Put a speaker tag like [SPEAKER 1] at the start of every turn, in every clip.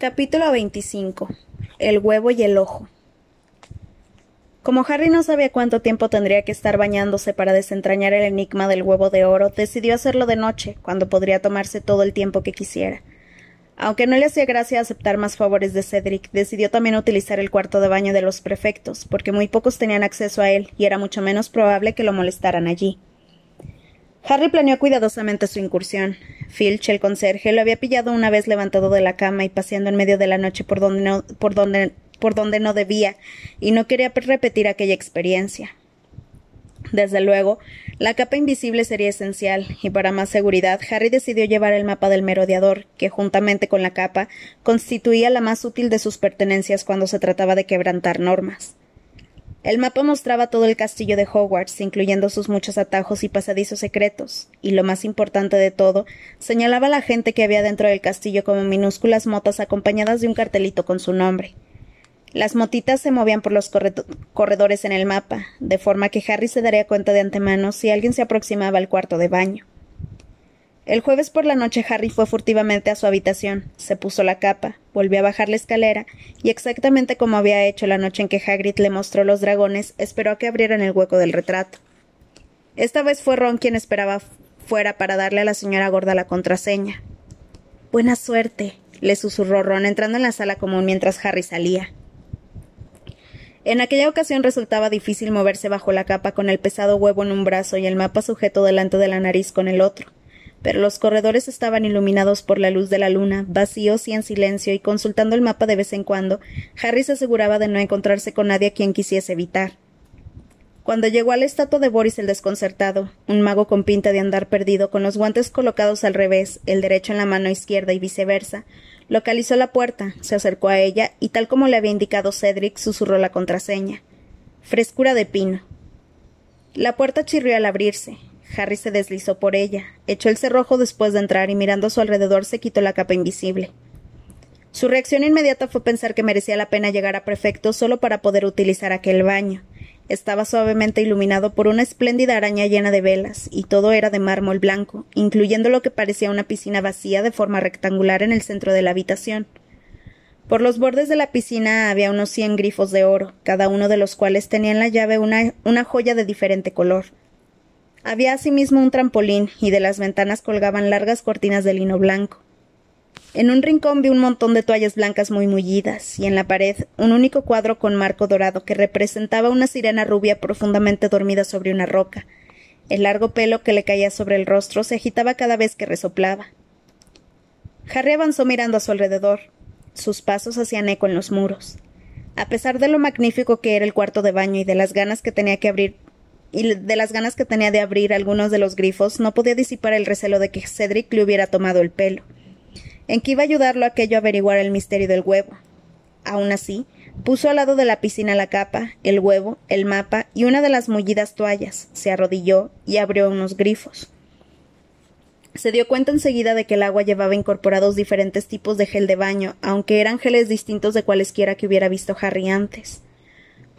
[SPEAKER 1] Capítulo 25. El huevo y el ojo. Como Harry no sabía cuánto tiempo tendría que estar bañándose para desentrañar el enigma del huevo de oro, decidió hacerlo de noche, cuando podría tomarse todo el tiempo que quisiera. Aunque no le hacía gracia aceptar más favores de Cedric, decidió también utilizar el cuarto de baño de los prefectos, porque muy pocos tenían acceso a él y era mucho menos probable que lo molestaran allí. Harry planeó cuidadosamente su incursión. Filch, el conserje, lo había pillado una vez levantado de la cama y paseando en medio de la noche por donde no, por donde, por donde no debía, y no quería repetir aquella experiencia. Desde luego, la capa invisible sería esencial, y para más seguridad, Harry decidió llevar el mapa del merodeador, que juntamente con la capa constituía la más útil de sus pertenencias cuando se trataba de quebrantar normas. El mapa mostraba todo el castillo de Hogwarts, incluyendo sus muchos atajos y pasadizos secretos, y lo más importante de todo, señalaba a la gente que había dentro del castillo como minúsculas motas acompañadas de un cartelito con su nombre. Las motitas se movían por los corredores en el mapa, de forma que Harry se daría cuenta de antemano si alguien se aproximaba al cuarto de baño. El jueves por la noche Harry fue furtivamente a su habitación, se puso la capa, volvió a bajar la escalera, y exactamente como había hecho la noche en que Hagrid le mostró los dragones, esperó a que abrieran el hueco del retrato. Esta vez fue Ron quien esperaba fuera para darle a la señora gorda la contraseña. Buena suerte, le susurró Ron entrando en la sala común mientras Harry salía. En aquella ocasión resultaba difícil moverse bajo la capa con el pesado huevo en un brazo y el mapa sujeto delante de la nariz con el otro pero los corredores estaban iluminados por la luz de la luna, vacíos y en silencio, y consultando el mapa de vez en cuando, Harry se aseguraba de no encontrarse con nadie a quien quisiese evitar. Cuando llegó a la estatua de Boris el desconcertado, un mago con pinta de andar perdido, con los guantes colocados al revés, el derecho en la mano izquierda y viceversa, localizó la puerta, se acercó a ella y, tal como le había indicado Cedric, susurró la contraseña. Frescura de pino. La puerta chirrió al abrirse. Harry se deslizó por ella, echó el cerrojo después de entrar y mirando a su alrededor se quitó la capa invisible. Su reacción inmediata fue pensar que merecía la pena llegar a prefecto solo para poder utilizar aquel baño. Estaba suavemente iluminado por una espléndida araña llena de velas, y todo era de mármol blanco, incluyendo lo que parecía una piscina vacía de forma rectangular en el centro de la habitación. Por los bordes de la piscina había unos cien grifos de oro, cada uno de los cuales tenía en la llave una, una joya de diferente color. Había asimismo un trampolín y de las ventanas colgaban largas cortinas de lino blanco. En un rincón vi un montón de toallas blancas muy mullidas y en la pared un único cuadro con marco dorado que representaba una sirena rubia profundamente dormida sobre una roca. El largo pelo que le caía sobre el rostro se agitaba cada vez que resoplaba. Harry avanzó mirando a su alrededor. Sus pasos hacían eco en los muros. A pesar de lo magnífico que era el cuarto de baño y de las ganas que tenía que abrir y de las ganas que tenía de abrir algunos de los grifos, no podía disipar el recelo de que Cedric le hubiera tomado el pelo. En que iba a ayudarlo aquello a averiguar el misterio del huevo. Aun así, puso al lado de la piscina la capa, el huevo, el mapa y una de las mullidas toallas, se arrodilló y abrió unos grifos. Se dio cuenta enseguida de que el agua llevaba incorporados diferentes tipos de gel de baño, aunque eran geles distintos de cualesquiera que hubiera visto Harry antes.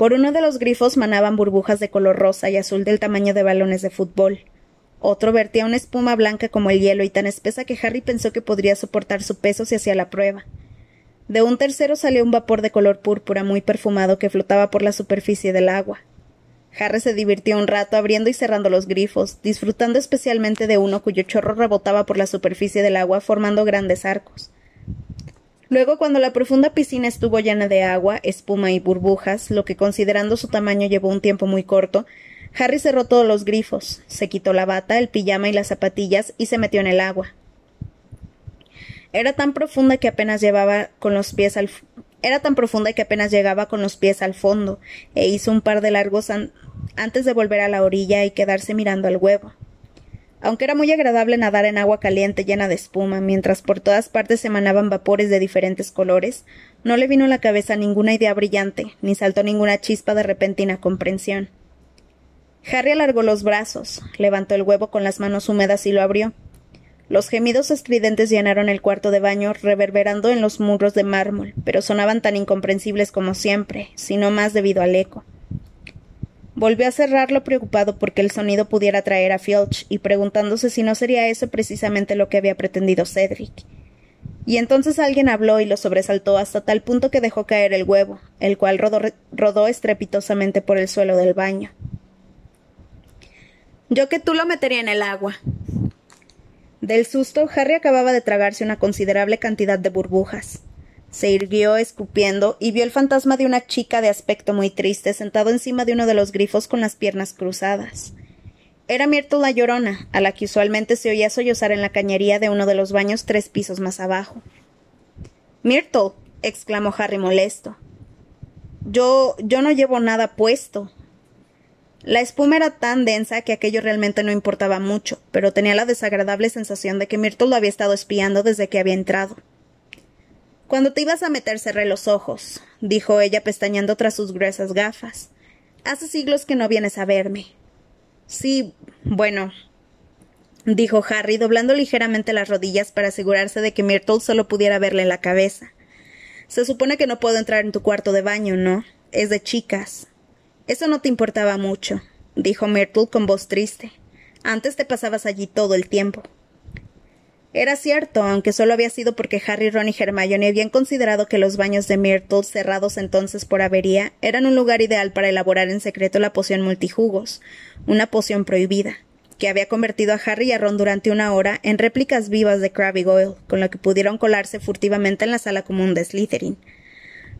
[SPEAKER 1] Por uno de los grifos manaban burbujas de color rosa y azul del tamaño de balones de fútbol. Otro vertía una espuma blanca como el hielo y tan espesa que Harry pensó que podría soportar su peso si hacía la prueba. De un tercero salió un vapor de color púrpura muy perfumado que flotaba por la superficie del agua. Harry se divirtió un rato abriendo y cerrando los grifos, disfrutando especialmente de uno cuyo chorro rebotaba por la superficie del agua formando grandes arcos. Luego, cuando la profunda piscina estuvo llena de agua, espuma y burbujas, lo que considerando su tamaño llevó un tiempo muy corto, Harry cerró todos los grifos, se quitó la bata, el pijama y las zapatillas y se metió en el agua. Era tan profunda que apenas llevaba con los pies al era tan profunda que apenas llegaba con los pies al fondo, e hizo un par de largos antes de volver a la orilla y quedarse mirando al huevo. Aunque era muy agradable nadar en agua caliente llena de espuma, mientras por todas partes emanaban vapores de diferentes colores, no le vino a la cabeza ninguna idea brillante, ni saltó ninguna chispa de repentina comprensión. Harry alargó los brazos, levantó el huevo con las manos húmedas y lo abrió. Los gemidos estridentes llenaron el cuarto de baño, reverberando en los muros de mármol, pero sonaban tan incomprensibles como siempre, sino más debido al eco. Volvió a cerrarlo preocupado porque el sonido pudiera atraer a Filch y preguntándose si no sería eso precisamente lo que había pretendido Cedric. Y entonces alguien habló y lo sobresaltó hasta tal punto que dejó caer el huevo, el cual rodó, estrepitosamente por el suelo del baño. Yo que tú lo metería en el agua. Del susto, Harry acababa de tragarse una considerable cantidad de burbujas. Se irguió escupiendo y vio el fantasma de una chica de aspecto muy triste sentado encima de uno de los grifos con las piernas cruzadas. Era Myrtle la llorona, a la que usualmente se oía sollozar en la cañería de uno de los baños tres pisos más abajo. Myrtle, exclamó Harry molesto. Yo. yo no llevo nada puesto. La espuma era tan densa que aquello realmente no importaba mucho, pero tenía la desagradable sensación de que Myrtle lo había estado espiando desde que había entrado. Cuando te ibas a meter cerré los ojos, dijo ella pestañeando tras sus gruesas gafas. Hace siglos que no vienes a verme. Sí, bueno, dijo Harry, doblando ligeramente las rodillas para asegurarse de que Myrtle solo pudiera verle la cabeza. Se supone que no puedo entrar en tu cuarto de baño, ¿no? Es de chicas. Eso no te importaba mucho, dijo Myrtle con voz triste. Antes te pasabas allí todo el tiempo. Era cierto, aunque solo había sido porque Harry, Ron y Hermione habían considerado que los baños de Myrtle, cerrados entonces por avería, eran un lugar ideal para elaborar en secreto la poción multijugos, una poción prohibida, que había convertido a Harry y a Ron durante una hora en réplicas vivas de Krabby Goyle, con lo que pudieron colarse furtivamente en la sala común de Slytherin.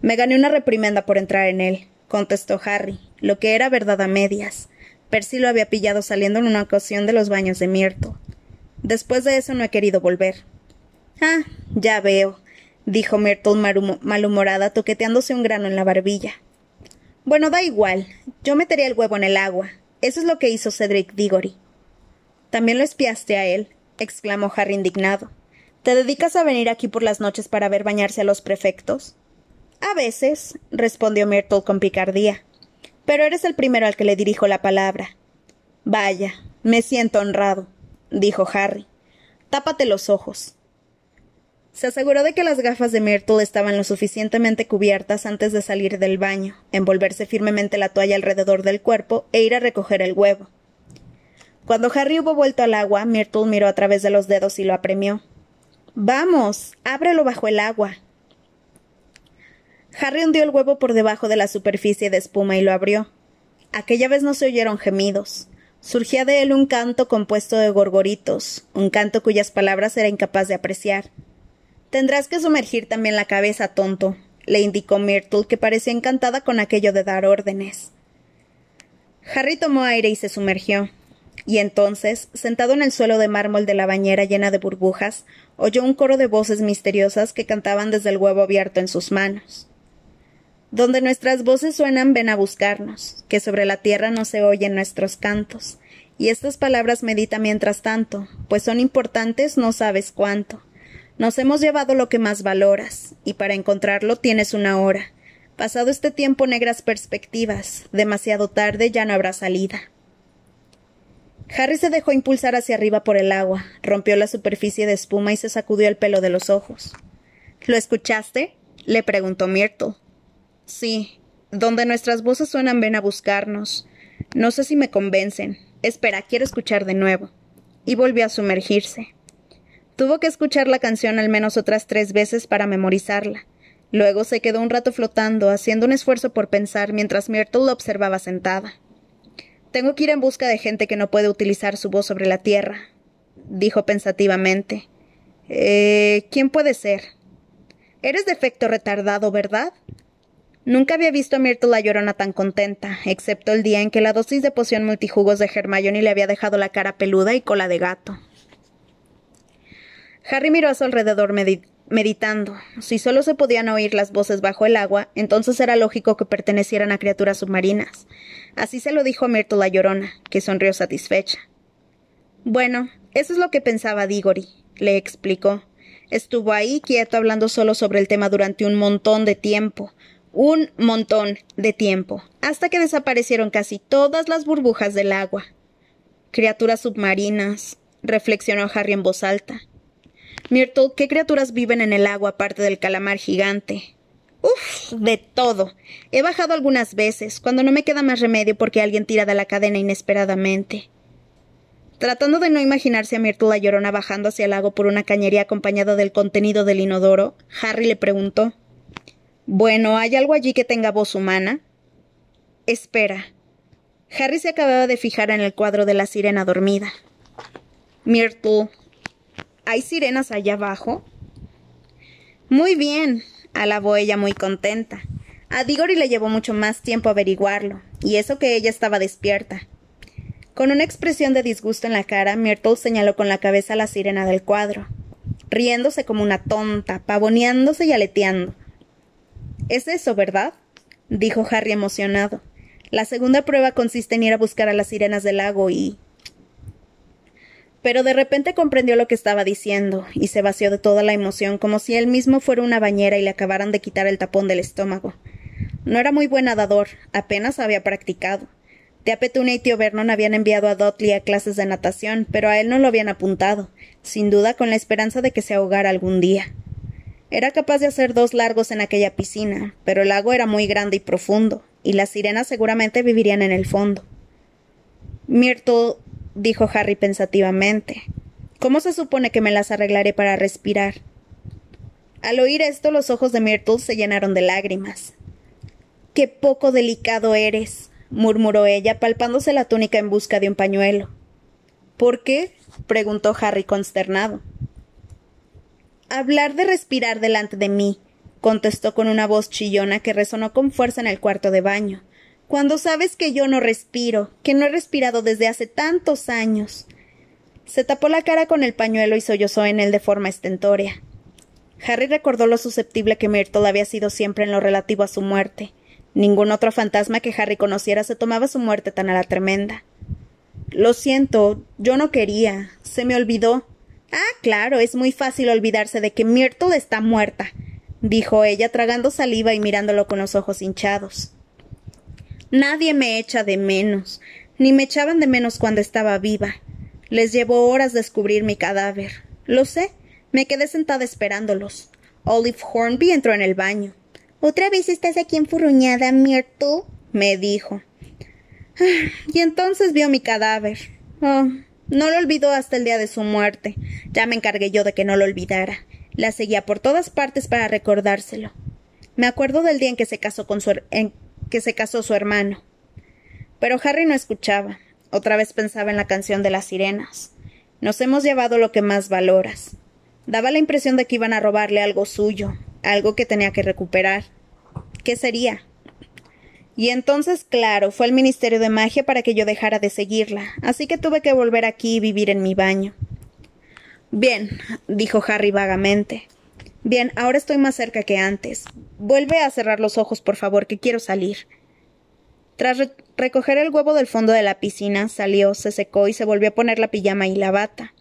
[SPEAKER 1] Me gané una reprimenda por entrar en él, contestó Harry, lo que era verdad a medias. Percy lo había pillado saliendo en una ocasión de los baños de Myrtle. Después de eso no he querido volver. Ah, ya veo, dijo Myrtle malhumorada, toqueteándose un grano en la barbilla. Bueno, da igual. Yo metería el huevo en el agua. Eso es lo que hizo Cedric Diggory. También lo espiaste a él, exclamó Harry indignado. ¿Te dedicas a venir aquí por las noches para ver bañarse a los prefectos? A veces, respondió Myrtle con picardía. Pero eres el primero al que le dirijo la palabra. Vaya, me siento honrado dijo Harry. Tápate los ojos. Se aseguró de que las gafas de Myrtle estaban lo suficientemente cubiertas antes de salir del baño, envolverse firmemente la toalla alrededor del cuerpo e ir a recoger el huevo. Cuando Harry hubo vuelto al agua, Myrtle miró a través de los dedos y lo apremió. Vamos, ábrelo bajo el agua. Harry hundió el huevo por debajo de la superficie de espuma y lo abrió. Aquella vez no se oyeron gemidos. Surgía de él un canto compuesto de gorgoritos, un canto cuyas palabras era incapaz de apreciar. Tendrás que sumergir también la cabeza, tonto, le indicó Myrtle, que parecía encantada con aquello de dar órdenes. Harry tomó aire y se sumergió. Y entonces, sentado en el suelo de mármol de la bañera llena de burbujas, oyó un coro de voces misteriosas que cantaban desde el huevo abierto en sus manos. Donde nuestras voces suenan, ven a buscarnos, que sobre la tierra no se oyen nuestros cantos. Y estas palabras medita mientras tanto, pues son importantes no sabes cuánto. Nos hemos llevado lo que más valoras, y para encontrarlo tienes una hora. Pasado este tiempo negras perspectivas, demasiado tarde ya no habrá salida. Harry se dejó impulsar hacia arriba por el agua, rompió la superficie de espuma y se sacudió el pelo de los ojos. ¿Lo escuchaste? le preguntó Myrtle. Sí, donde nuestras voces suenan ven a buscarnos. No sé si me convencen. Espera, quiero escuchar de nuevo. Y volvió a sumergirse. Tuvo que escuchar la canción al menos otras tres veces para memorizarla. Luego se quedó un rato flotando, haciendo un esfuerzo por pensar mientras Myrtle lo observaba sentada. Tengo que ir en busca de gente que no puede utilizar su voz sobre la tierra, dijo pensativamente. Eh, ¿Quién puede ser? Eres de efecto retardado, ¿verdad? Nunca había visto a Myrtle la llorona tan contenta, excepto el día en que la dosis de poción multijugos de Hermione le había dejado la cara peluda y cola de gato. Harry miró a su alrededor meditando. Si solo se podían oír las voces bajo el agua, entonces era lógico que pertenecieran a criaturas submarinas. Así se lo dijo a Myrtle la llorona, que sonrió satisfecha. Bueno, eso es lo que pensaba Diggory, le explicó. Estuvo ahí quieto hablando solo sobre el tema durante un montón de tiempo, un montón de tiempo, hasta que desaparecieron casi todas las burbujas del agua. Criaturas submarinas, reflexionó Harry en voz alta. Myrtle, ¿qué criaturas viven en el agua aparte del calamar gigante? Uf, de todo. He bajado algunas veces, cuando no me queda más remedio porque alguien tira de la cadena inesperadamente. Tratando de no imaginarse a Myrtle la llorona bajando hacia el lago por una cañería acompañada del contenido del inodoro, Harry le preguntó Bueno, ¿hay algo allí que tenga voz humana? Espera. Harry se acababa de fijar en el cuadro de la sirena dormida. Myrtle, ¿hay sirenas allá abajo? Muy bien, alabó ella muy contenta. A Diggory le llevó mucho más tiempo averiguarlo, y eso que ella estaba despierta. Con una expresión de disgusto en la cara, Myrtle señaló con la cabeza a la sirena del cuadro, riéndose como una tonta, pavoneándose y aleteando. Es eso, ¿verdad? dijo Harry emocionado. La segunda prueba consiste en ir a buscar a las sirenas del lago y. Pero de repente comprendió lo que estaba diciendo, y se vació de toda la emoción, como si él mismo fuera una bañera y le acabaran de quitar el tapón del estómago. No era muy buen nadador, apenas había practicado. Tía Petunia y tío Vernon habían enviado a Dudley a clases de natación, pero a él no lo habían apuntado, sin duda con la esperanza de que se ahogara algún día. Era capaz de hacer dos largos en aquella piscina, pero el lago era muy grande y profundo, y las sirenas seguramente vivirían en el fondo. Myrtle, dijo Harry pensativamente, ¿cómo se supone que me las arreglaré para respirar? Al oír esto, los ojos de Myrtle se llenaron de lágrimas. Qué poco delicado eres, murmuró ella, palpándose la túnica en busca de un pañuelo. ¿Por qué? preguntó Harry consternado. Hablar de respirar delante de mí, contestó con una voz chillona que resonó con fuerza en el cuarto de baño. Cuando sabes que yo no respiro, que no he respirado desde hace tantos años. Se tapó la cara con el pañuelo y sollozó en él de forma estentórea. Harry recordó lo susceptible que Myrtle había sido siempre en lo relativo a su muerte, Ningún otro fantasma que Harry conociera se tomaba su muerte tan a la tremenda. Lo siento, yo no quería. Se me olvidó. Ah, claro, es muy fácil olvidarse de que Myrtle está muerta, dijo ella, tragando saliva y mirándolo con los ojos hinchados. Nadie me echa de menos, ni me echaban de menos cuando estaba viva. Les llevó horas descubrir mi cadáver. Lo sé, me quedé sentada esperándolos. Olive Hornby entró en el baño. ¿Otra vez estás aquí enfurruñada, Myrtle? me dijo. Y entonces vio mi cadáver. Oh, no lo olvidó hasta el día de su muerte. Ya me encargué yo de que no lo olvidara. La seguía por todas partes para recordárselo. Me acuerdo del día en que se casó con su en que se casó su hermano. Pero Harry no escuchaba. Otra vez pensaba en la canción de las sirenas. Nos hemos llevado lo que más valoras. Daba la impresión de que iban a robarle algo suyo, algo que tenía que recuperar. ¿Qué sería? Y entonces, claro, fue el Ministerio de Magia para que yo dejara de seguirla, así que tuve que volver aquí y vivir en mi baño. Bien, dijo Harry vagamente. Bien, ahora estoy más cerca que antes. Vuelve a cerrar los ojos, por favor, que quiero salir. Tras recoger el huevo del fondo de la piscina, salió, se secó y se volvió a poner la pijama y la bata.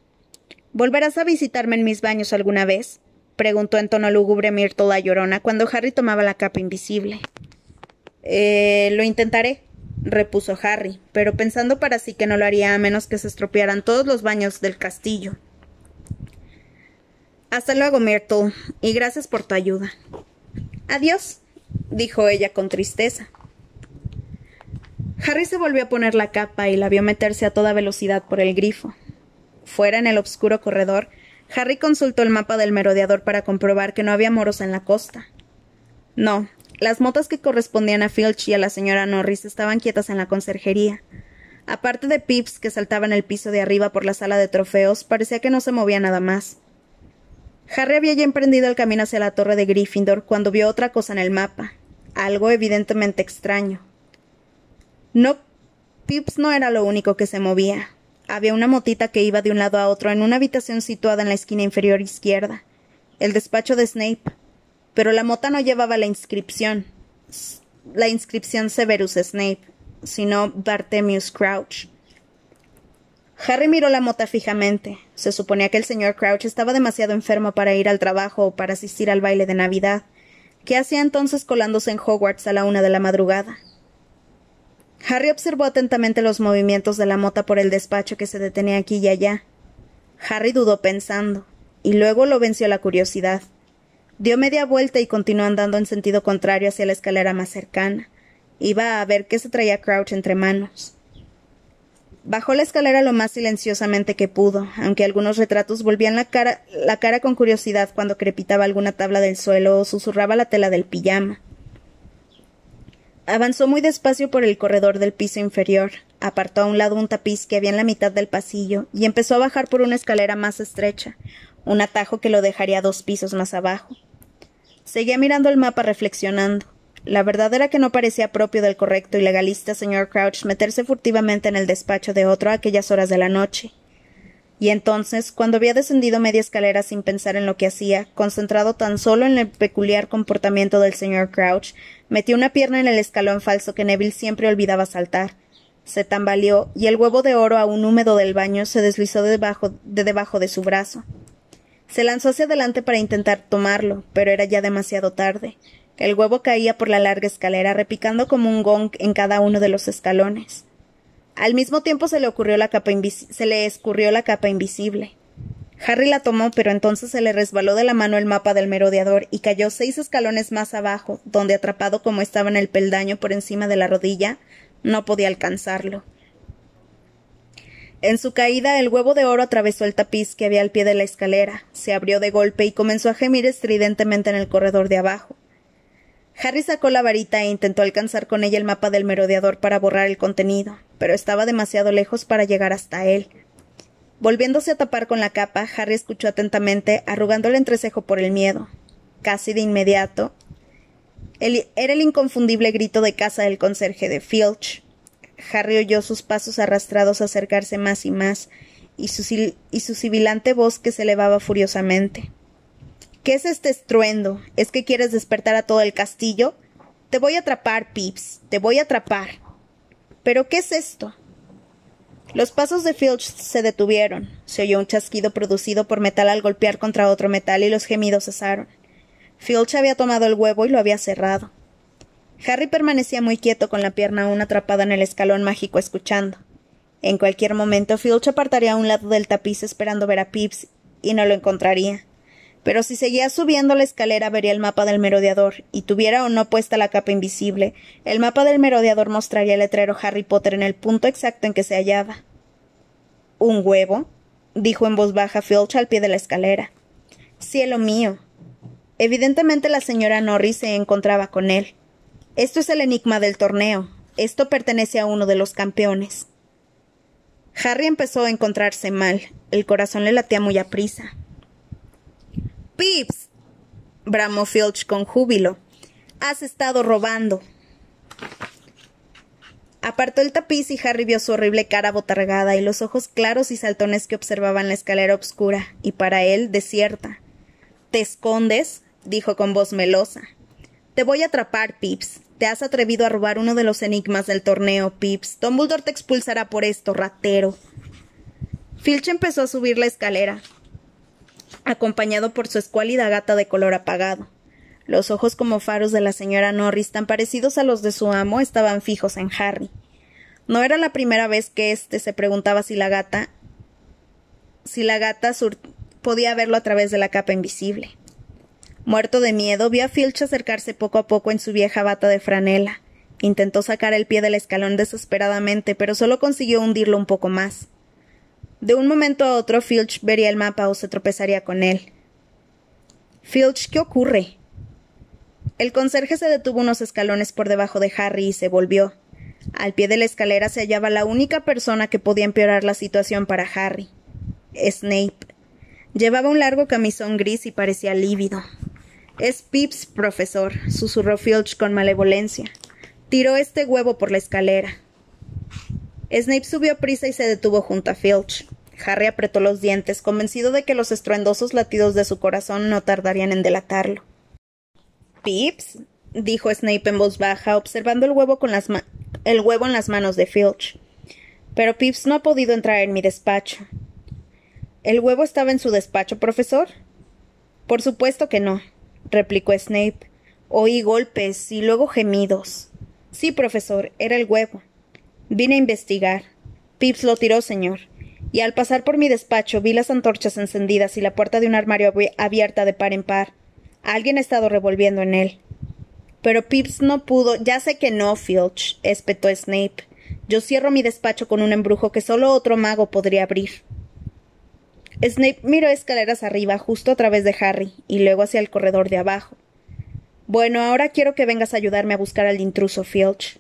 [SPEAKER 1] ¿Volverás a visitarme en mis baños alguna vez? preguntó en tono lúgubre Myrtle la llorona cuando Harry tomaba la capa invisible. Eh, lo intentaré, repuso Harry, pero pensando para sí que no lo haría a menos que se estropearan todos los baños del castillo. Hasta luego, Myrtle, y gracias por tu ayuda. Adiós, dijo ella con tristeza. Harry se volvió a poner la capa y la vio meterse a toda velocidad por el grifo. Fuera en el oscuro corredor, Harry consultó el mapa del merodeador para comprobar que no había moros en la costa. No, las motas que correspondían a Filch y a la señora Norris estaban quietas en la conserjería. Aparte de Pips, que saltaba en el piso de arriba por la sala de trofeos, parecía que no se movía nada más. Harry había ya emprendido el camino hacia la torre de Gryffindor cuando vio otra cosa en el mapa, algo evidentemente extraño. No, Pips no era lo único que se movía. Había una motita que iba de un lado a otro en una habitación situada en la esquina inferior izquierda, el despacho de Snape. Pero la mota no llevaba la inscripción, la inscripción Severus Snape, sino Bartemius Crouch. Harry miró la mota fijamente. Se suponía que el señor Crouch estaba demasiado enfermo para ir al trabajo o para asistir al baile de Navidad. ¿Qué hacía entonces colándose en Hogwarts a la una de la madrugada? Harry observó atentamente los movimientos de la mota por el despacho que se detenía aquí y allá. Harry dudó pensando, y luego lo venció la curiosidad. Dio media vuelta y continuó andando en sentido contrario hacia la escalera más cercana. Iba a ver qué se traía Crouch entre manos. Bajó la escalera lo más silenciosamente que pudo, aunque algunos retratos volvían la cara, la cara con curiosidad cuando crepitaba alguna tabla del suelo o susurraba la tela del pijama. Avanzó muy despacio por el corredor del piso inferior, apartó a un lado un tapiz que había en la mitad del pasillo y empezó a bajar por una escalera más estrecha, un atajo que lo dejaría dos pisos más abajo. Seguía mirando el mapa reflexionando. La verdad era que no parecía propio del correcto y legalista señor Crouch meterse furtivamente en el despacho de otro a aquellas horas de la noche. Y entonces, cuando había descendido media escalera sin pensar en lo que hacía, concentrado tan solo en el peculiar comportamiento del señor Crouch, metió una pierna en el escalón falso que Neville siempre olvidaba saltar. Se tambaleó y el huevo de oro aún húmedo del baño se deslizó de debajo de, debajo de su brazo. Se lanzó hacia adelante para intentar tomarlo, pero era ya demasiado tarde. El huevo caía por la larga escalera, repicando como un gong en cada uno de los escalones. Al mismo tiempo se le ocurrió la capa se le escurrió la capa invisible. Harry la tomó, pero entonces se le resbaló de la mano el mapa del merodeador y cayó seis escalones más abajo, donde atrapado como estaba en el peldaño por encima de la rodilla, no podía alcanzarlo. En su caída, el huevo de oro atravesó el tapiz que había al pie de la escalera, se abrió de golpe y comenzó a gemir estridentemente en el corredor de abajo. Harry sacó la varita e intentó alcanzar con ella el mapa del merodeador para borrar el contenido, pero estaba demasiado lejos para llegar hasta él. Volviéndose a tapar con la capa, Harry escuchó atentamente, arrugando el entrecejo por el miedo. Casi de inmediato, era el inconfundible grito de casa del conserje de Filch. Harry oyó sus pasos arrastrados acercarse más y más, y su, y su sibilante voz que se elevaba furiosamente. ¿Qué es este estruendo? ¿Es que quieres despertar a todo el castillo? Te voy a atrapar, Pips. Te voy a atrapar. ¿Pero qué es esto? Los pasos de Filch se detuvieron. Se oyó un chasquido producido por metal al golpear contra otro metal y los gemidos cesaron. Filch había tomado el huevo y lo había cerrado. Harry permanecía muy quieto con la pierna aún atrapada en el escalón mágico escuchando. En cualquier momento Filch apartaría a un lado del tapiz esperando ver a Pips y no lo encontraría pero si seguía subiendo la escalera vería el mapa del merodeador, y tuviera o no puesta la capa invisible, el mapa del merodeador mostraría el letrero Harry Potter en el punto exacto en que se hallaba. ¿Un huevo? dijo en voz baja Filch al pie de la escalera. Cielo mío. Evidentemente la señora Norris se encontraba con él. Esto es el enigma del torneo. Esto pertenece a uno de los campeones. Harry empezó a encontrarse mal. El corazón le latía muy aprisa. Pips. bramó Filch con júbilo. Has estado robando. Apartó el tapiz y Harry vio su horrible cara botargada y los ojos claros y saltones que observaban la escalera oscura, y para él desierta. ¿Te escondes? dijo con voz melosa. Te voy a atrapar, Pips. Te has atrevido a robar uno de los enigmas del torneo, Pips. Dumbledore te expulsará por esto, ratero. Filch empezó a subir la escalera acompañado por su escuálida gata de color apagado. Los ojos como faros de la señora Norris, tan parecidos a los de su amo, estaban fijos en Harry. No era la primera vez que éste se preguntaba si la gata si la gata podía verlo a través de la capa invisible. Muerto de miedo, vio a Filch acercarse poco a poco en su vieja bata de franela. Intentó sacar el pie del escalón desesperadamente, pero solo consiguió hundirlo un poco más. De un momento a otro Filch vería el mapa o se tropezaría con él. Filch, ¿qué ocurre? El conserje se detuvo unos escalones por debajo de Harry y se volvió. Al pie de la escalera se hallaba la única persona que podía empeorar la situación para Harry. Snape. Llevaba un largo camisón gris y parecía lívido. Es Pips, profesor, susurró Filch con malevolencia. Tiró este huevo por la escalera. Snape subió a prisa y se detuvo junto a Filch. Harry apretó los dientes, convencido de que los estruendosos latidos de su corazón no tardarían en delatarlo. Pips, dijo Snape en voz baja, observando el huevo, con las el huevo en las manos de Filch. Pero Pips no ha podido entrar en mi despacho. ¿El huevo estaba en su despacho, profesor? Por supuesto que no, replicó Snape. Oí golpes y luego gemidos. Sí, profesor, era el huevo. Vine a investigar. Pips lo tiró, señor. Y al pasar por mi despacho vi las antorchas encendidas y la puerta de un armario abierta de par en par. Alguien ha estado revolviendo en él. Pero Pips no pudo. Ya sé que no, Filch, espetó Snape. Yo cierro mi despacho con un embrujo que solo otro mago podría abrir. Snape miró escaleras arriba, justo a través de Harry, y luego hacia el corredor de abajo. Bueno, ahora quiero que vengas a ayudarme a buscar al intruso, Filch.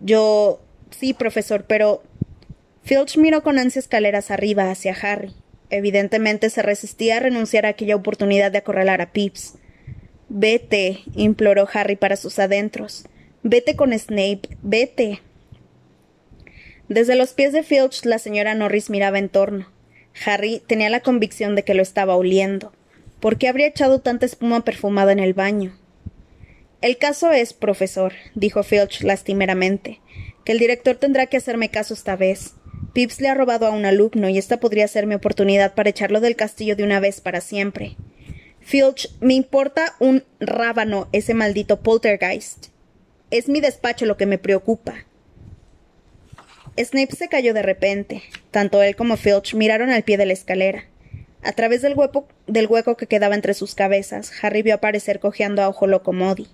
[SPEAKER 1] Yo. sí, profesor, pero. Filch miró con ansia escaleras arriba hacia Harry. Evidentemente se resistía a renunciar a aquella oportunidad de acorralar a Pips. Vete, imploró Harry para sus adentros. Vete con Snape, vete. Desde los pies de Filch la señora Norris miraba en torno. Harry tenía la convicción de que lo estaba oliendo. ¿Por qué habría echado tanta espuma perfumada en el baño? El caso es, profesor, dijo Filch lastimeramente, que el director tendrá que hacerme caso esta vez. Pips le ha robado a un alumno y esta podría ser mi oportunidad para echarlo del castillo de una vez para siempre. Filch, me importa un rábano ese maldito poltergeist. Es mi despacho lo que me preocupa. Snape se cayó de repente. Tanto él como Filch miraron al pie de la escalera. A través del, hueco, que quedaba entre sus cabezas, Harry vio aparecer cojeando a ojo loco Modi.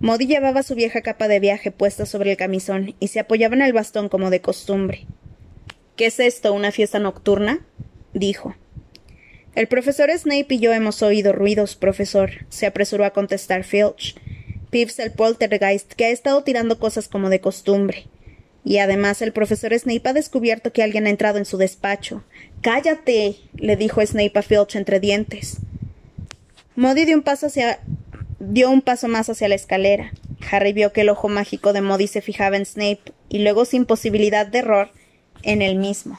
[SPEAKER 1] Modi llevaba su vieja capa de viaje puesta sobre el camisón y se apoyaba en el bastón como de costumbre. ¿Qué es esto? ¿Una fiesta nocturna? dijo. El profesor Snape y yo hemos oído ruidos, profesor, se apresuró a contestar Filch. Pips el poltergeist, que ha estado tirando cosas como de costumbre. Y además el profesor Snape ha descubierto que alguien ha entrado en su despacho. Cállate. le dijo Snape a Filch entre dientes. Modi dio un paso hacia dio un paso más hacia la escalera. Harry vio que el ojo mágico de Modi se fijaba en Snape y luego sin posibilidad de error en él mismo.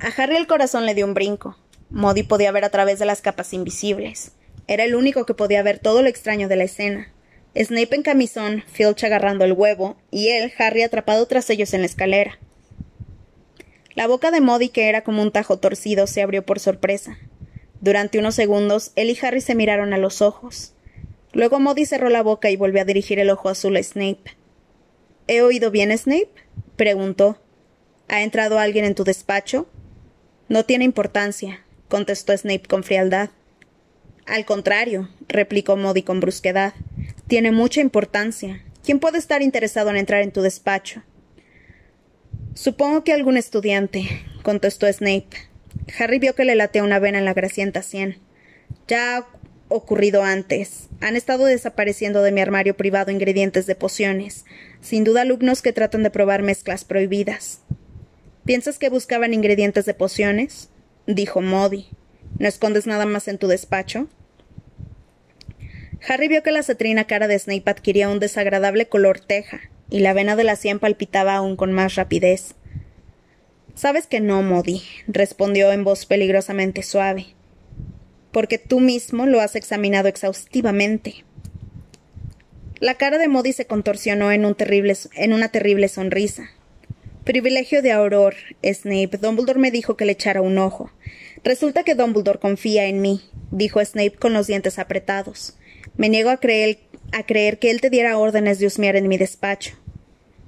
[SPEAKER 1] A Harry el corazón le dio un brinco. Modi podía ver a través de las capas invisibles. Era el único que podía ver todo lo extraño de la escena. Snape en camisón, Filch agarrando el huevo, y él, Harry, atrapado tras ellos en la escalera. La boca de Modi, que era como un tajo torcido, se abrió por sorpresa. Durante unos segundos, él y Harry se miraron a los ojos. Luego Modi cerró la boca y volvió a dirigir el ojo azul a Snape. ¿He oído bien, Snape? preguntó. ¿Ha entrado alguien en tu despacho? No tiene importancia, contestó Snape con frialdad. Al contrario, replicó Modi con brusquedad. Tiene mucha importancia. ¿Quién puede estar interesado en entrar en tu despacho? Supongo que algún estudiante, contestó Snape. Harry vio que le latea una vena en la grasienta sien. Ya ha ocurrido antes. Han estado desapareciendo de mi armario privado ingredientes de pociones. Sin duda alumnos que tratan de probar mezclas prohibidas. ¿Piensas que buscaban ingredientes de pociones? dijo Modi. ¿No escondes nada más en tu despacho? Harry vio que la cetrina cara de Snape adquiría un desagradable color teja, y la vena de la sien palpitaba aún con más rapidez. Sabes que no, Modi, respondió en voz peligrosamente suave, porque tú mismo lo has examinado exhaustivamente. La cara de Modi se contorsionó en, un terrible, en una terrible sonrisa. Privilegio de Auror, Snape. Dumbledore me dijo que le echara un ojo. Resulta que Dumbledore confía en mí, dijo Snape con los dientes apretados. Me niego a creer, a creer que él te diera órdenes de husmear en mi despacho.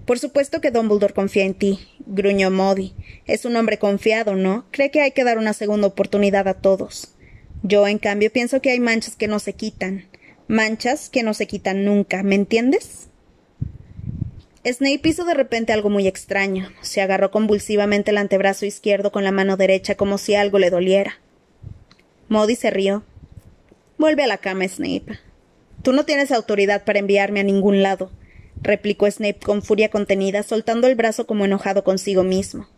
[SPEAKER 1] Por supuesto que Dumbledore confía en ti, gruñó Modi. Es un hombre confiado, ¿no? Cree que hay que dar una segunda oportunidad a todos. Yo, en cambio, pienso que hay manchas que no se quitan. Manchas que no se quitan nunca, ¿me entiendes? Snape hizo de repente algo muy extraño. Se agarró convulsivamente el antebrazo izquierdo con la mano derecha como si algo le doliera. Modi se rió. Vuelve a la cama, Snape. Tú no tienes autoridad para enviarme a ningún lado, replicó Snape con furia contenida, soltando el brazo como enojado consigo mismo.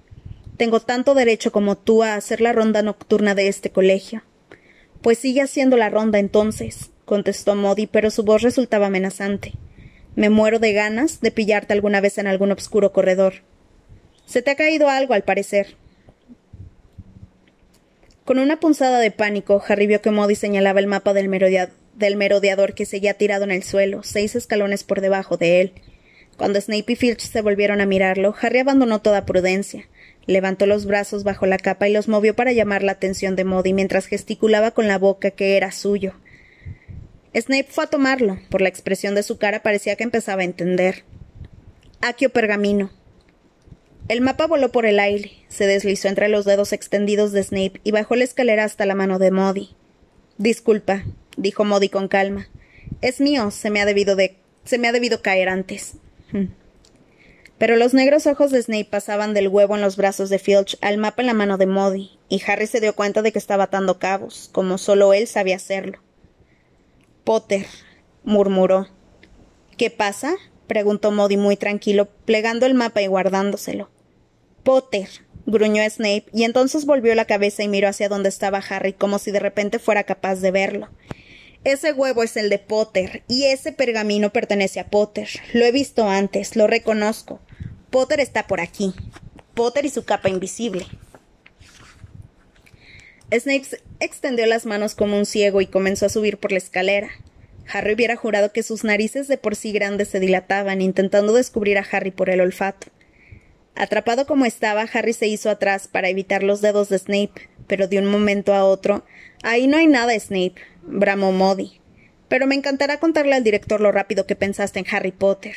[SPEAKER 1] Tengo tanto derecho como tú a hacer la ronda nocturna de este colegio. Pues sigue haciendo la ronda entonces, contestó Modi, pero su voz resultaba amenazante. Me muero de ganas de pillarte alguna vez en algún obscuro corredor. Se te ha caído algo, al parecer. Con una punzada de pánico, Harry vio que Modi señalaba el mapa del, del merodeador que seguía tirado en el suelo, seis escalones por debajo de él. Cuando Snape y Filch se volvieron a mirarlo, Harry abandonó toda prudencia. Levantó los brazos bajo la capa y los movió para llamar la atención de Modi mientras gesticulaba con la boca que era suyo. Snape fue a tomarlo. Por la expresión de su cara parecía que empezaba a entender. Aquio pergamino. El mapa voló por el aire, se deslizó entre los dedos extendidos de Snape y bajó la escalera hasta la mano de Modi. Disculpa, dijo Modi con calma. Es mío, se me ha debido de. se me ha debido caer antes. Hmm. Pero los negros ojos de Snape pasaban del huevo en los brazos de Filch al mapa en la mano de Modi, y Harry se dio cuenta de que estaba atando cabos, como solo él sabía hacerlo. Potter, murmuró. ¿Qué pasa? preguntó Modi muy tranquilo, plegando el mapa y guardándoselo. Potter, gruñó Snape, y entonces volvió la cabeza y miró hacia donde estaba Harry como si de repente fuera capaz de verlo. Ese huevo es el de Potter, y ese pergamino pertenece a Potter. Lo he visto antes, lo reconozco. Potter está por aquí. Potter y su capa invisible. Snape extendió las manos como un ciego y comenzó a subir por la escalera. Harry hubiera jurado que sus narices de por sí grandes se dilataban, intentando descubrir a Harry por el olfato. Atrapado como estaba, Harry se hizo atrás para evitar los dedos de Snape, pero de un momento a otro Ahí no hay nada, Snape, bramó Modi. Pero me encantará contarle al director lo rápido que pensaste en Harry Potter.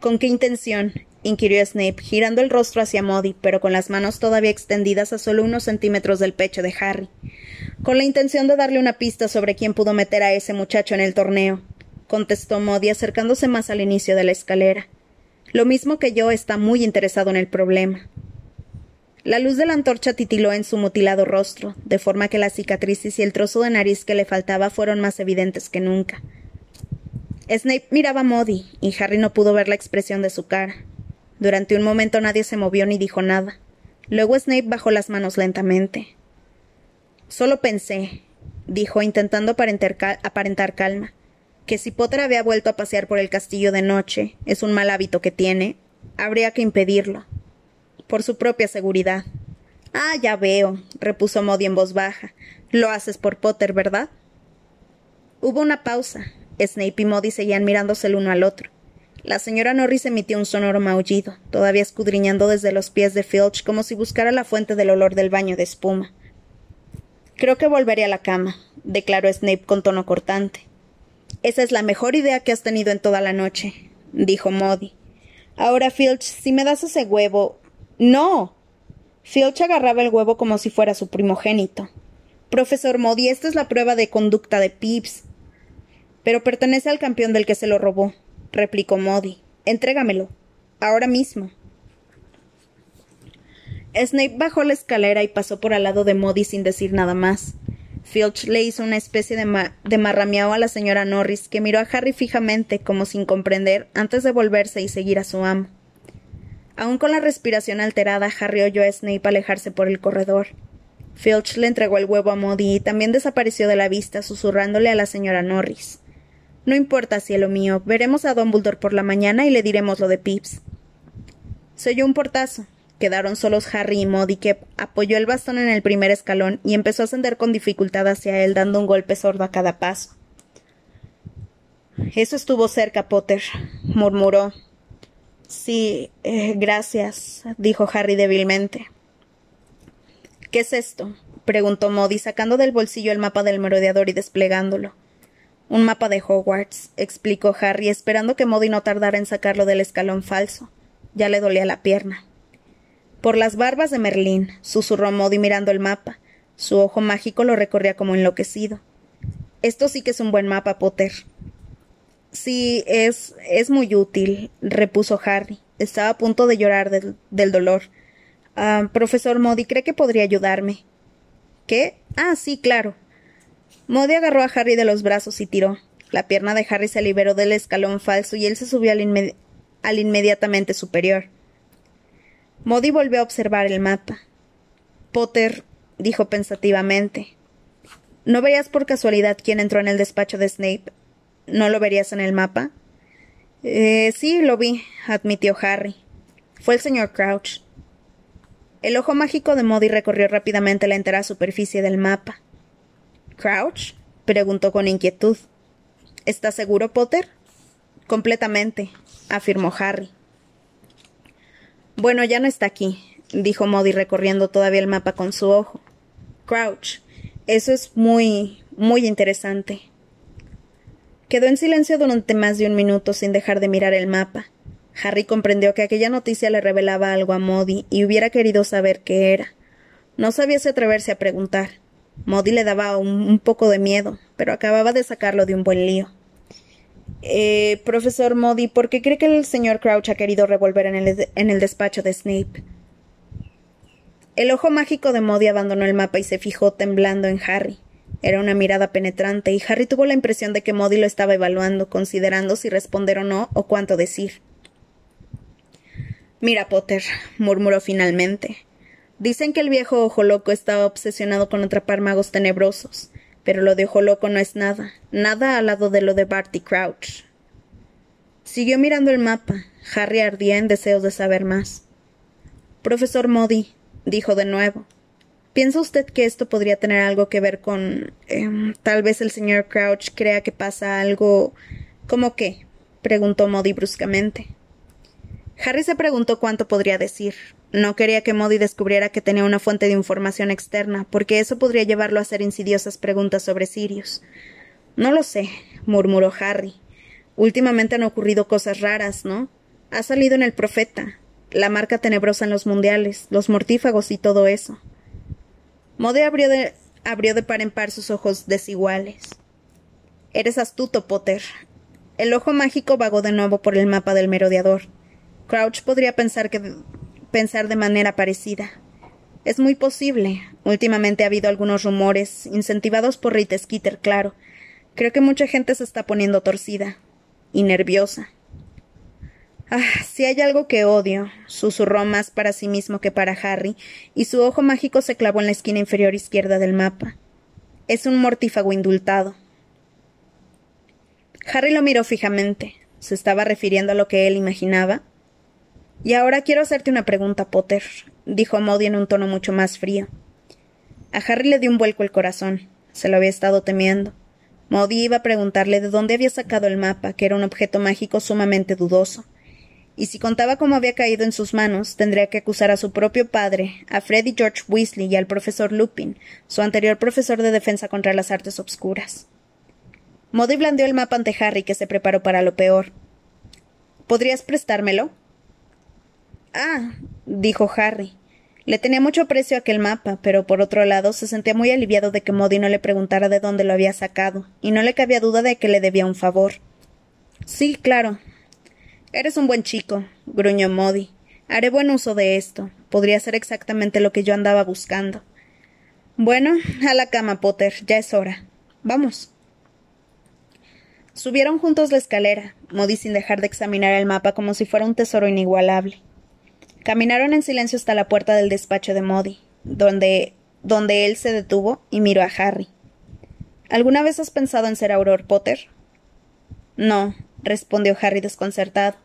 [SPEAKER 1] ¿Con qué intención? inquirió Snape, girando el rostro hacia Modi, pero con las manos todavía extendidas a solo unos centímetros del pecho de Harry. Con la intención de darle una pista sobre quién pudo meter a ese muchacho en el torneo, contestó Modi acercándose más al inicio de la escalera. Lo mismo que yo está muy interesado en el problema. La luz de la antorcha titiló en su mutilado rostro, de forma que las cicatrices y el trozo de nariz que le faltaba fueron más evidentes que nunca. Snape miraba a Modi, y Harry no pudo ver la expresión de su cara. Durante un momento nadie se movió ni dijo nada. Luego Snape bajó las manos lentamente. Solo pensé, dijo, intentando aparentar calma, que si Potter había vuelto a pasear por el castillo de noche, es un mal hábito que tiene, habría que impedirlo por su propia seguridad. Ah, ya veo, repuso Modi en voz baja. Lo haces por Potter, ¿verdad? Hubo una pausa. Snape y Modi seguían mirándose el uno al otro. La señora Norris emitió un sonoro maullido, todavía escudriñando desde los pies de Filch como si buscara la fuente del olor del baño de espuma. Creo que volveré a la cama, declaró Snape con tono cortante. Esa es la mejor idea que has tenido en toda la noche, dijo Modi. Ahora, Filch, si me das ese huevo, no. Filch agarraba el huevo como si fuera su primogénito. Profesor Modi, esta es la prueba de conducta de Pips. Pero pertenece al campeón del que se lo robó, replicó Modi. Entrégamelo. Ahora mismo. Snape bajó la escalera y pasó por al lado de Modi sin decir nada más. Filch le hizo una especie de, de marrameao a la señora Norris, que miró a Harry fijamente, como sin comprender, antes de volverse y seguir a su amo. Aún con la respiración alterada, Harry oyó a Snape alejarse por el corredor. Filch le entregó el huevo a Modi y también desapareció de la vista, susurrándole a la señora Norris. No importa, cielo mío, veremos a Dumbledore por la mañana y le diremos lo de Pips. Se oyó un portazo. Quedaron solos Harry y Modi, que apoyó el bastón en el primer escalón y empezó a ascender con dificultad hacia él, dando un golpe sordo a cada paso. Eso estuvo cerca, Potter, murmuró, Sí, eh, gracias, dijo Harry débilmente. ¿Qué es esto? preguntó Modi, sacando del bolsillo el mapa del merodeador y desplegándolo. Un mapa de Hogwarts, explicó Harry, esperando que Modi no tardara en sacarlo del escalón falso. Ya le dolía la pierna. Por las barbas de Merlín, susurró Modi mirando el mapa. Su ojo mágico lo recorría como enloquecido. Esto sí que es un buen mapa, Potter. Sí, es, es muy útil, repuso Harry. Estaba a punto de llorar del, del dolor. Ah, profesor Modi, ¿cree que podría ayudarme? ¿Qué? Ah, sí, claro. Modi agarró a Harry de los brazos y tiró. La pierna de Harry se liberó del escalón falso y él se subió al, al inmediatamente superior. Modi volvió a observar el mapa. Potter, dijo pensativamente. ¿No veías por casualidad quién entró en el despacho de Snape ¿No lo verías en el mapa? Eh, sí, lo vi, admitió Harry. Fue el señor Crouch. El ojo mágico de Modi recorrió rápidamente la entera superficie del mapa. ¿Crouch? preguntó con inquietud. ¿Estás seguro, Potter? Completamente, afirmó Harry. Bueno, ya no está aquí, dijo Modi recorriendo todavía el mapa con su ojo. Crouch. Eso es muy, muy interesante. Quedó en silencio durante más de un minuto sin dejar de mirar el mapa. Harry comprendió que aquella noticia le revelaba algo a Modi y hubiera querido saber qué era. No sabía si atreverse a preguntar. Modi le daba un, poco de miedo, pero acababa de sacarlo de un buen lío. Eh, profesor Modi, ¿por qué cree que el señor Crouch ha querido revolver en el, en el despacho de Snape? El ojo mágico de Modi abandonó el mapa y se fijó temblando en Harry. Era una mirada penetrante, y Harry tuvo la impresión de que Modi lo estaba evaluando, considerando si responder o no, o cuánto decir. Mira, Potter, murmuró finalmente. Dicen que el viejo ojo loco estaba obsesionado con atrapar magos tenebrosos, pero lo de ojo loco no es nada, nada al lado de lo de Barty Crouch. Siguió mirando el mapa. Harry ardía en deseos de saber más. Profesor Modi, dijo de nuevo. ¿Piensa usted que esto podría tener algo que ver con. Em, tal vez el señor Crouch crea que pasa algo. ¿Cómo qué? preguntó Modi bruscamente. Harry se preguntó cuánto podría decir. No quería que Modi descubriera que tenía una fuente de información externa, porque eso podría llevarlo a hacer insidiosas preguntas sobre Sirius. No lo sé, murmuró Harry. Últimamente han ocurrido cosas raras, ¿no? Ha salido en el profeta, la marca tenebrosa en los mundiales, los mortífagos y todo eso. Modi abrió de, abrió de par en par sus ojos desiguales. Eres astuto, Potter. El ojo mágico vagó de nuevo por el mapa del merodeador. Crouch podría pensar que pensar de manera parecida. Es muy posible. Últimamente ha habido algunos rumores, incentivados por Rita Skeeter, claro. Creo que mucha gente se está poniendo torcida y nerviosa. Ah, si hay algo que odio, susurró más para sí mismo que para Harry, y su ojo mágico se clavó en la esquina inferior izquierda del mapa. Es un mortífago indultado. Harry lo miró fijamente. ¿Se estaba refiriendo a lo que él imaginaba? Y ahora quiero hacerte una pregunta, Potter, dijo Modi en un tono mucho más frío. A Harry le dio un vuelco el corazón. Se lo había estado temiendo. Modi iba a preguntarle de dónde había sacado el mapa, que era un objeto mágico sumamente dudoso. Y si contaba cómo había caído en sus manos, tendría que acusar a su propio padre, a Freddy George Weasley y al profesor Lupin, su anterior profesor de defensa contra las artes obscuras. Modi blandió el mapa ante Harry, que se preparó para lo peor. ¿Podrías prestármelo? Ah, dijo Harry. Le tenía mucho aprecio aquel mapa, pero por otro lado se sentía muy aliviado de que Modi no le preguntara de dónde lo había sacado, y no le cabía duda de que le debía un favor. Sí, claro. Eres un buen chico, gruñó Modi. Haré buen uso de esto. Podría ser exactamente lo que yo andaba buscando. Bueno, a la cama, Potter. Ya es hora. Vamos. Subieron juntos la escalera, Modi sin dejar de examinar el mapa como si fuera un tesoro inigualable. Caminaron en silencio hasta la puerta del despacho de Modi, donde, donde él se detuvo y miró a Harry. ¿Alguna vez has pensado en ser Auror Potter? No, respondió Harry desconcertado.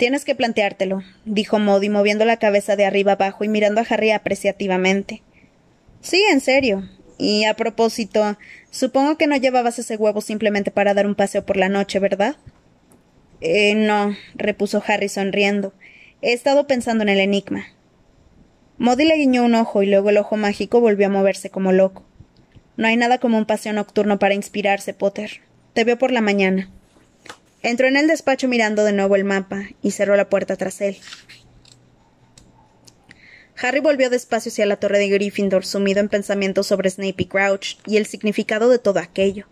[SPEAKER 1] Tienes que planteártelo, dijo Modi, moviendo la cabeza de arriba abajo y mirando a Harry apreciativamente. Sí, en serio. Y a propósito, supongo que no llevabas ese huevo simplemente para dar un paseo por la noche, ¿verdad? Eh, no, repuso Harry sonriendo. He estado pensando en el enigma. Modi le guiñó un ojo y luego el ojo mágico volvió a moverse como loco. No hay nada como un paseo nocturno para inspirarse, Potter. Te veo por la mañana. Entró en el despacho mirando de nuevo el mapa y cerró la puerta tras él. Harry volvió despacio hacia la torre de Gryffindor, sumido en pensamientos sobre Snape y Crouch y el significado de todo aquello.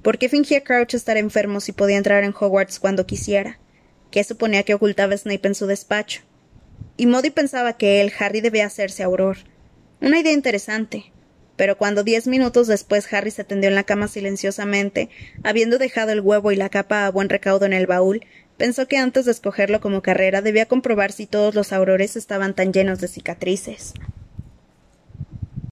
[SPEAKER 1] ¿Por qué fingía Crouch estar enfermo si podía entrar en Hogwarts cuando quisiera? ¿Qué suponía que ocultaba Snape en su despacho? Y Modi pensaba que él, Harry, debía hacerse Auror. Una idea interesante. Pero cuando diez minutos después Harry se tendió en la cama silenciosamente, habiendo dejado el huevo y la capa a buen recaudo en el baúl, pensó que antes de escogerlo como carrera debía comprobar si todos los aurores estaban tan llenos de cicatrices.